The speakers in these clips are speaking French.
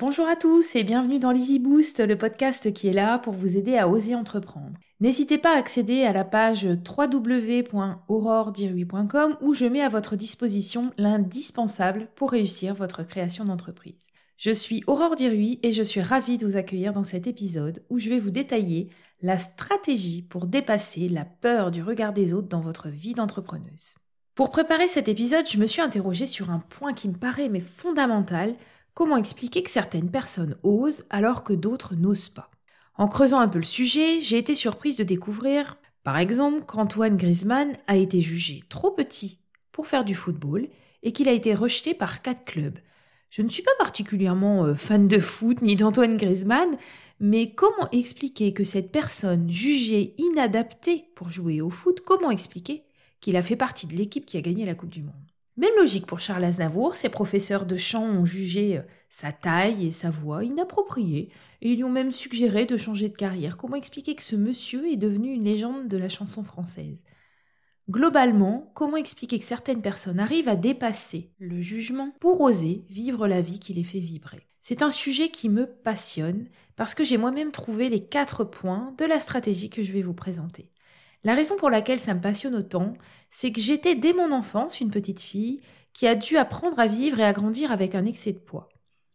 Bonjour à tous et bienvenue dans l'Easy Boost, le podcast qui est là pour vous aider à oser entreprendre. N'hésitez pas à accéder à la page www.auroredirui.com où je mets à votre disposition l'indispensable pour réussir votre création d'entreprise. Je suis Aurore Dirui et je suis ravie de vous accueillir dans cet épisode où je vais vous détailler la stratégie pour dépasser la peur du regard des autres dans votre vie d'entrepreneuse. Pour préparer cet épisode, je me suis interrogée sur un point qui me paraît mais fondamental Comment expliquer que certaines personnes osent alors que d'autres n'osent pas? En creusant un peu le sujet, j'ai été surprise de découvrir, par exemple, qu'Antoine Griezmann a été jugé trop petit pour faire du football et qu'il a été rejeté par quatre clubs. Je ne suis pas particulièrement euh, fan de foot ni d'Antoine Griezmann, mais comment expliquer que cette personne jugée inadaptée pour jouer au foot, comment expliquer qu'il a fait partie de l'équipe qui a gagné la Coupe du Monde? Même logique pour Charles Aznavour, ses professeurs de chant ont jugé euh, sa taille et sa voix inappropriées, et lui ont même suggéré de changer de carrière. Comment expliquer que ce monsieur est devenu une légende de la chanson française? Globalement, comment expliquer que certaines personnes arrivent à dépasser le jugement pour oser vivre la vie qui les fait vibrer? C'est un sujet qui me passionne parce que j'ai moi-même trouvé les quatre points de la stratégie que je vais vous présenter. La raison pour laquelle ça me passionne autant, c'est que j'étais dès mon enfance une petite fille qui a dû apprendre à vivre et à grandir avec un excès de poids.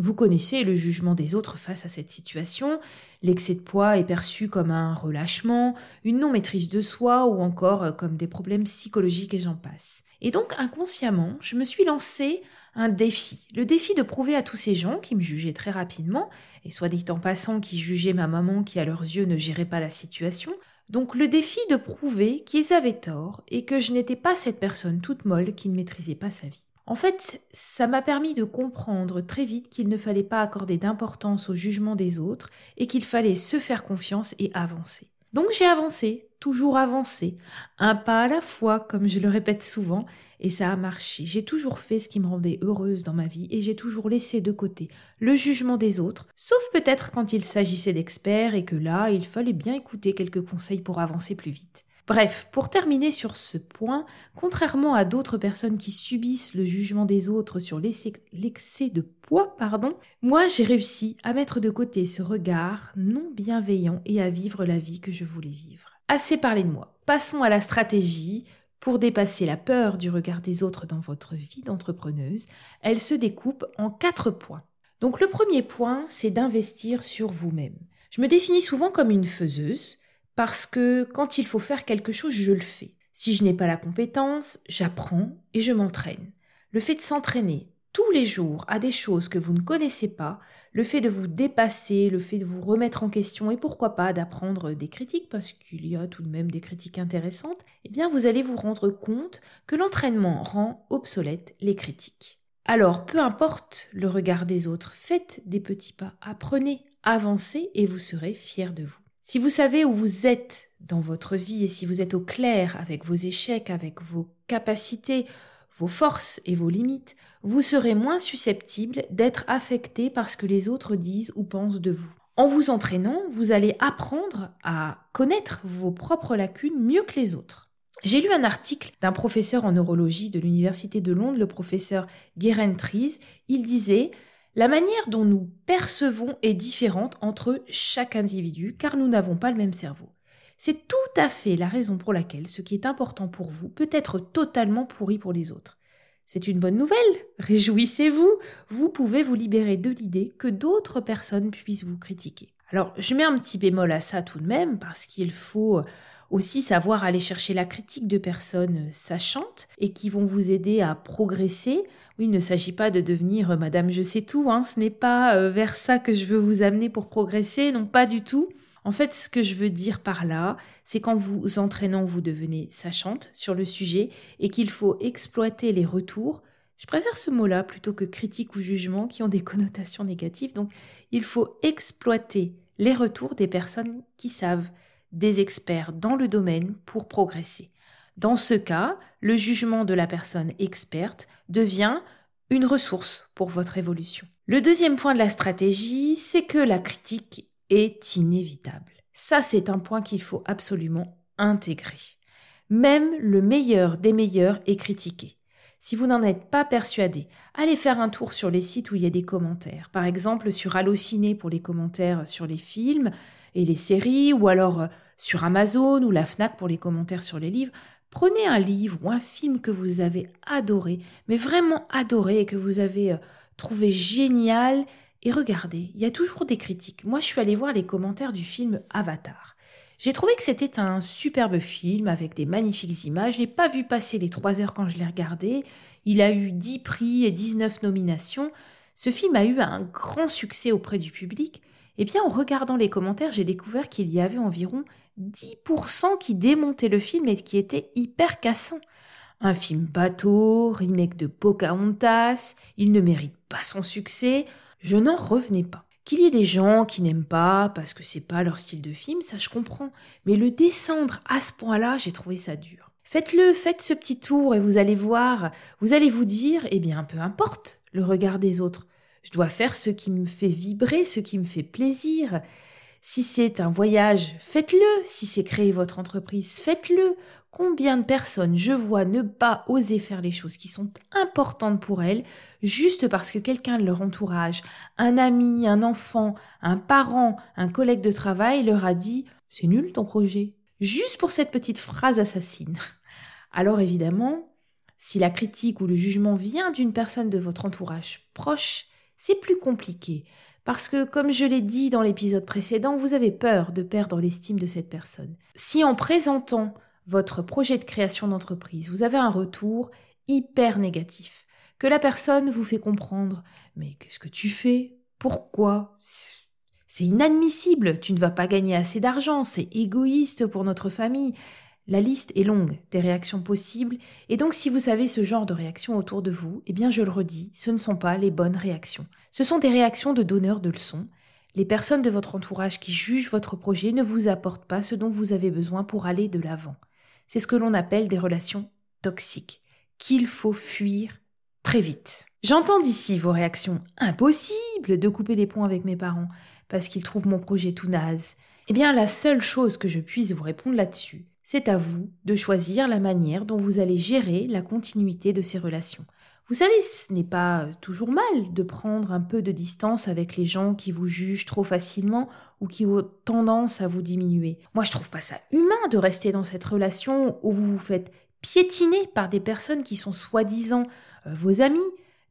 Vous connaissez le jugement des autres face à cette situation. L'excès de poids est perçu comme un relâchement, une non-maîtrise de soi ou encore euh, comme des problèmes psychologiques et j'en passe. Et donc inconsciemment, je me suis lancé un défi. Le défi de prouver à tous ces gens qui me jugeaient très rapidement, et soit dit en passant qui jugeaient ma maman qui à leurs yeux ne gérait pas la situation, donc le défi de prouver qu'ils avaient tort et que je n'étais pas cette personne toute molle qui ne maîtrisait pas sa vie. En fait, ça m'a permis de comprendre très vite qu'il ne fallait pas accorder d'importance au jugement des autres et qu'il fallait se faire confiance et avancer. Donc j'ai avancé, toujours avancé, un pas à la fois, comme je le répète souvent, et ça a marché. J'ai toujours fait ce qui me rendait heureuse dans ma vie et j'ai toujours laissé de côté le jugement des autres, sauf peut-être quand il s'agissait d'experts et que là, il fallait bien écouter quelques conseils pour avancer plus vite. Bref, pour terminer sur ce point, contrairement à d'autres personnes qui subissent le jugement des autres sur l'excès de poids, pardon, moi j'ai réussi à mettre de côté ce regard non bienveillant et à vivre la vie que je voulais vivre. Assez parlé de moi. Passons à la stratégie. Pour dépasser la peur du regard des autres dans votre vie d'entrepreneuse, elle se découpe en quatre points. Donc le premier point, c'est d'investir sur vous-même. Je me définis souvent comme une faiseuse, parce que quand il faut faire quelque chose, je le fais. Si je n'ai pas la compétence, j'apprends et je m'entraîne. Le fait de s'entraîner tous les jours à des choses que vous ne connaissez pas, le fait de vous dépasser, le fait de vous remettre en question et pourquoi pas d'apprendre des critiques, parce qu'il y a tout de même des critiques intéressantes, eh bien vous allez vous rendre compte que l'entraînement rend obsolètes les critiques. Alors, peu importe le regard des autres, faites des petits pas, apprenez, avancez et vous serez fiers de vous. Si vous savez où vous êtes dans votre vie et si vous êtes au clair avec vos échecs, avec vos capacités, vos forces et vos limites, vous serez moins susceptible d'être affecté par ce que les autres disent ou pensent de vous. En vous entraînant, vous allez apprendre à connaître vos propres lacunes mieux que les autres. J'ai lu un article d'un professeur en neurologie de l'Université de Londres, le professeur Geraint Trees. Il disait la manière dont nous percevons est différente entre chaque individu car nous n'avons pas le même cerveau. C'est tout à fait la raison pour laquelle ce qui est important pour vous peut être totalement pourri pour les autres. C'est une bonne nouvelle, réjouissez-vous, vous pouvez vous libérer de l'idée que d'autres personnes puissent vous critiquer. Alors je mets un petit bémol à ça tout de même parce qu'il faut aussi savoir aller chercher la critique de personnes sachantes et qui vont vous aider à progresser. Oui, il ne s'agit pas de devenir euh, Madame je sais tout, hein. ce n'est pas euh, vers ça que je veux vous amener pour progresser, non pas du tout. En fait, ce que je veux dire par là, c'est qu'en vous entraînant, vous devenez sachante sur le sujet et qu'il faut exploiter les retours. Je préfère ce mot-là plutôt que critique ou jugement qui ont des connotations négatives. Donc, il faut exploiter les retours des personnes qui savent, des experts dans le domaine pour progresser. Dans ce cas, le jugement de la personne experte devient une ressource pour votre évolution. Le deuxième point de la stratégie, c'est que la critique est inévitable. Ça, c'est un point qu'il faut absolument intégrer. Même le meilleur des meilleurs est critiqué. Si vous n'en êtes pas persuadé, allez faire un tour sur les sites où il y a des commentaires. Par exemple, sur Allociné pour les commentaires sur les films et les séries, ou alors euh, sur Amazon ou la Fnac pour les commentaires sur les livres. Prenez un livre ou un film que vous avez adoré, mais vraiment adoré et que vous avez euh, trouvé génial et regardez, il y a toujours des critiques. Moi, je suis allée voir les commentaires du film Avatar. J'ai trouvé que c'était un superbe film avec des magnifiques images. Je n'ai pas vu passer les trois heures quand je l'ai regardé. Il a eu 10 prix et 19 nominations. Ce film a eu un grand succès auprès du public. Eh bien, en regardant les commentaires, j'ai découvert qu'il y avait environ 10% qui démontaient le film et qui étaient hyper cassants. Un film bateau, remake de Pocahontas, il ne mérite pas son succès. Je n'en revenais pas. Qu'il y ait des gens qui n'aiment pas parce que c'est pas leur style de film, ça je comprends. Mais le descendre à ce point-là, j'ai trouvé ça dur. Faites-le, faites ce petit tour et vous allez voir, vous allez vous dire, eh bien, peu importe le regard des autres. Je dois faire ce qui me fait vibrer, ce qui me fait plaisir. Si c'est un voyage, faites-le. Si c'est créer votre entreprise, faites-le. Combien de personnes je vois ne pas oser faire les choses qui sont importantes pour elles, juste parce que quelqu'un de leur entourage, un ami, un enfant, un parent, un collègue de travail leur a dit C'est nul ton projet. Juste pour cette petite phrase assassine. Alors évidemment, si la critique ou le jugement vient d'une personne de votre entourage proche, c'est plus compliqué. Parce que, comme je l'ai dit dans l'épisode précédent, vous avez peur de perdre l'estime de cette personne. Si en présentant votre projet de création d'entreprise, vous avez un retour hyper négatif, que la personne vous fait comprendre Mais qu'est-ce que tu fais? Pourquoi? C'est inadmissible, tu ne vas pas gagner assez d'argent, c'est égoïste pour notre famille. La liste est longue des réactions possibles, et donc si vous savez ce genre de réactions autour de vous, eh bien je le redis, ce ne sont pas les bonnes réactions. Ce sont des réactions de donneurs de leçons. Les personnes de votre entourage qui jugent votre projet ne vous apportent pas ce dont vous avez besoin pour aller de l'avant. C'est ce que l'on appelle des relations toxiques, qu'il faut fuir très vite. J'entends d'ici vos réactions impossible de couper les ponts avec mes parents parce qu'ils trouvent mon projet tout naze. Eh bien, la seule chose que je puisse vous répondre là-dessus, c'est à vous de choisir la manière dont vous allez gérer la continuité de ces relations. Vous savez, ce n'est pas toujours mal de prendre un peu de distance avec les gens qui vous jugent trop facilement ou qui ont tendance à vous diminuer. Moi, je trouve pas ça humain de rester dans cette relation où vous vous faites piétiner par des personnes qui sont soi-disant euh, vos amis,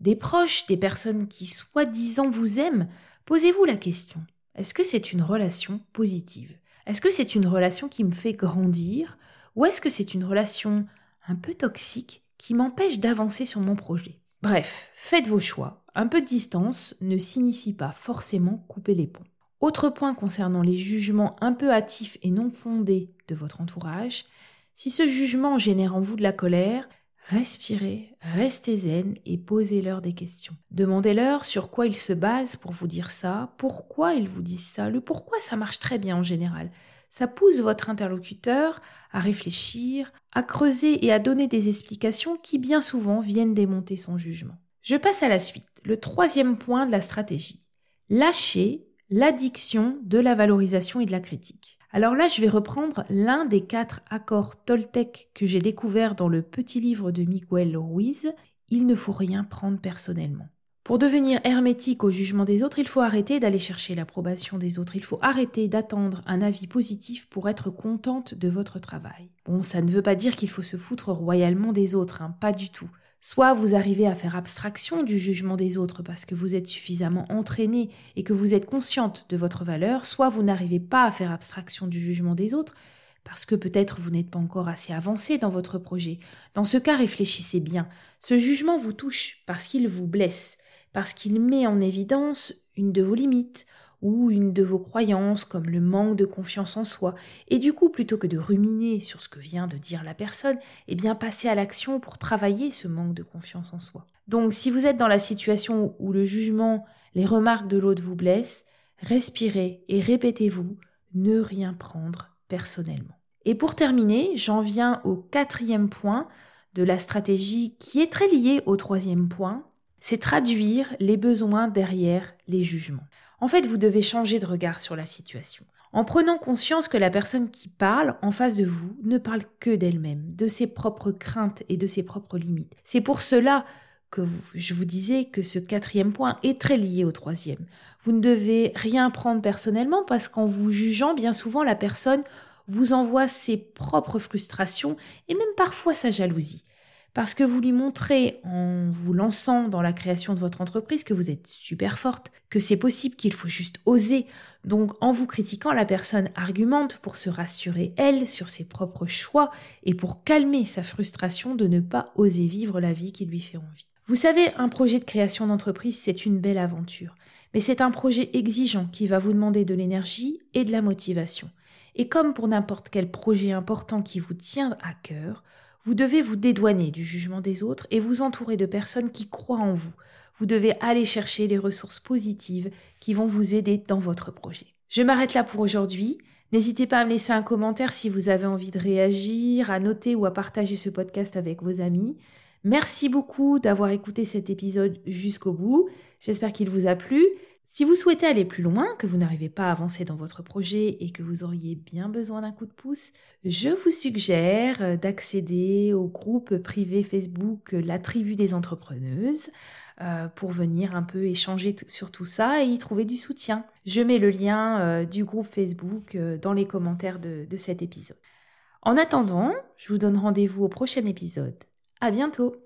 des proches, des personnes qui soi-disant vous aiment. Posez-vous la question. Est-ce que c'est une relation positive? Est-ce que c'est une relation qui me fait grandir? Ou est-ce que c'est une relation un peu toxique qui m'empêche d'avancer sur mon projet. Bref, faites vos choix. Un peu de distance ne signifie pas forcément couper les ponts. Autre point concernant les jugements un peu hâtifs et non fondés de votre entourage, si ce jugement génère en vous de la colère, respirez, restez zen et posez-leur des questions. Demandez-leur sur quoi ils se basent pour vous dire ça, pourquoi ils vous disent ça, le pourquoi ça marche très bien en général ça pousse votre interlocuteur à réfléchir, à creuser et à donner des explications qui bien souvent viennent démonter son jugement. Je passe à la suite, le troisième point de la stratégie. Lâcher l'addiction de la valorisation et de la critique. Alors là, je vais reprendre l'un des quatre accords Toltec que j'ai découvert dans le petit livre de Miguel Ruiz. Il ne faut rien prendre personnellement. Pour devenir hermétique au jugement des autres, il faut arrêter d'aller chercher l'approbation des autres, il faut arrêter d'attendre un avis positif pour être contente de votre travail. Bon, ça ne veut pas dire qu'il faut se foutre royalement des autres, hein, pas du tout. Soit vous arrivez à faire abstraction du jugement des autres parce que vous êtes suffisamment entraîné et que vous êtes consciente de votre valeur, soit vous n'arrivez pas à faire abstraction du jugement des autres parce que peut-être vous n'êtes pas encore assez avancé dans votre projet. Dans ce cas, réfléchissez bien. Ce jugement vous touche parce qu'il vous blesse parce qu'il met en évidence une de vos limites ou une de vos croyances comme le manque de confiance en soi, et du coup, plutôt que de ruminer sur ce que vient de dire la personne, eh bien passez à l'action pour travailler ce manque de confiance en soi. Donc si vous êtes dans la situation où le jugement, les remarques de l'autre vous blessent, respirez et répétez-vous ne rien prendre personnellement. Et pour terminer, j'en viens au quatrième point de la stratégie qui est très lié au troisième point, c'est traduire les besoins derrière les jugements. En fait, vous devez changer de regard sur la situation. En prenant conscience que la personne qui parle en face de vous ne parle que d'elle-même, de ses propres craintes et de ses propres limites. C'est pour cela que je vous disais que ce quatrième point est très lié au troisième. Vous ne devez rien prendre personnellement parce qu'en vous jugeant, bien souvent, la personne vous envoie ses propres frustrations et même parfois sa jalousie parce que vous lui montrez en vous lançant dans la création de votre entreprise que vous êtes super forte, que c'est possible, qu'il faut juste oser. Donc en vous critiquant, la personne argumente pour se rassurer elle sur ses propres choix et pour calmer sa frustration de ne pas oser vivre la vie qui lui fait envie. Vous savez, un projet de création d'entreprise, c'est une belle aventure, mais c'est un projet exigeant qui va vous demander de l'énergie et de la motivation. Et comme pour n'importe quel projet important qui vous tient à cœur, vous devez vous dédouaner du jugement des autres et vous entourer de personnes qui croient en vous. Vous devez aller chercher les ressources positives qui vont vous aider dans votre projet. Je m'arrête là pour aujourd'hui. N'hésitez pas à me laisser un commentaire si vous avez envie de réagir, à noter ou à partager ce podcast avec vos amis. Merci beaucoup d'avoir écouté cet épisode jusqu'au bout. J'espère qu'il vous a plu. Si vous souhaitez aller plus loin, que vous n'arrivez pas à avancer dans votre projet et que vous auriez bien besoin d'un coup de pouce, je vous suggère euh, d'accéder au groupe privé Facebook euh, La Tribu des Entrepreneuses euh, pour venir un peu échanger sur tout ça et y trouver du soutien. Je mets le lien du groupe Facebook dans les commentaires de, de cet épisode. En attendant, je vous donne rendez-vous au prochain épisode. À bientôt!